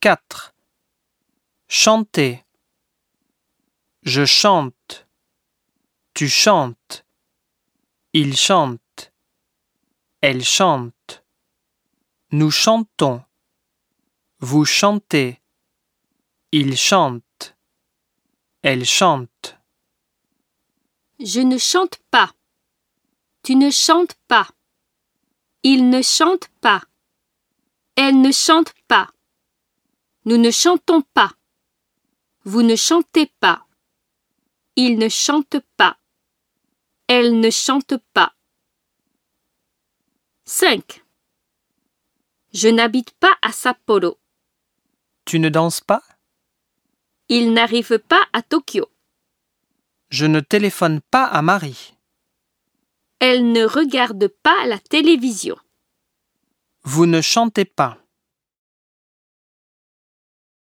4. Chanter. Je chante. Tu chantes. Il chante. Elle chante. Nous chantons. Vous chantez. Il chante. Elle chante. Je ne chante pas. Tu ne chantes pas. Il ne chante pas. Elle ne chante pas. Nous ne chantons pas. Vous ne chantez pas. Il ne chante pas. Elle ne chante pas. 5. Je n'habite pas à Sapporo. Tu ne danses pas? Il n'arrive pas à Tokyo. Je ne téléphone pas à Marie. Elle ne regarde pas la télévision. Vous ne chantez pas.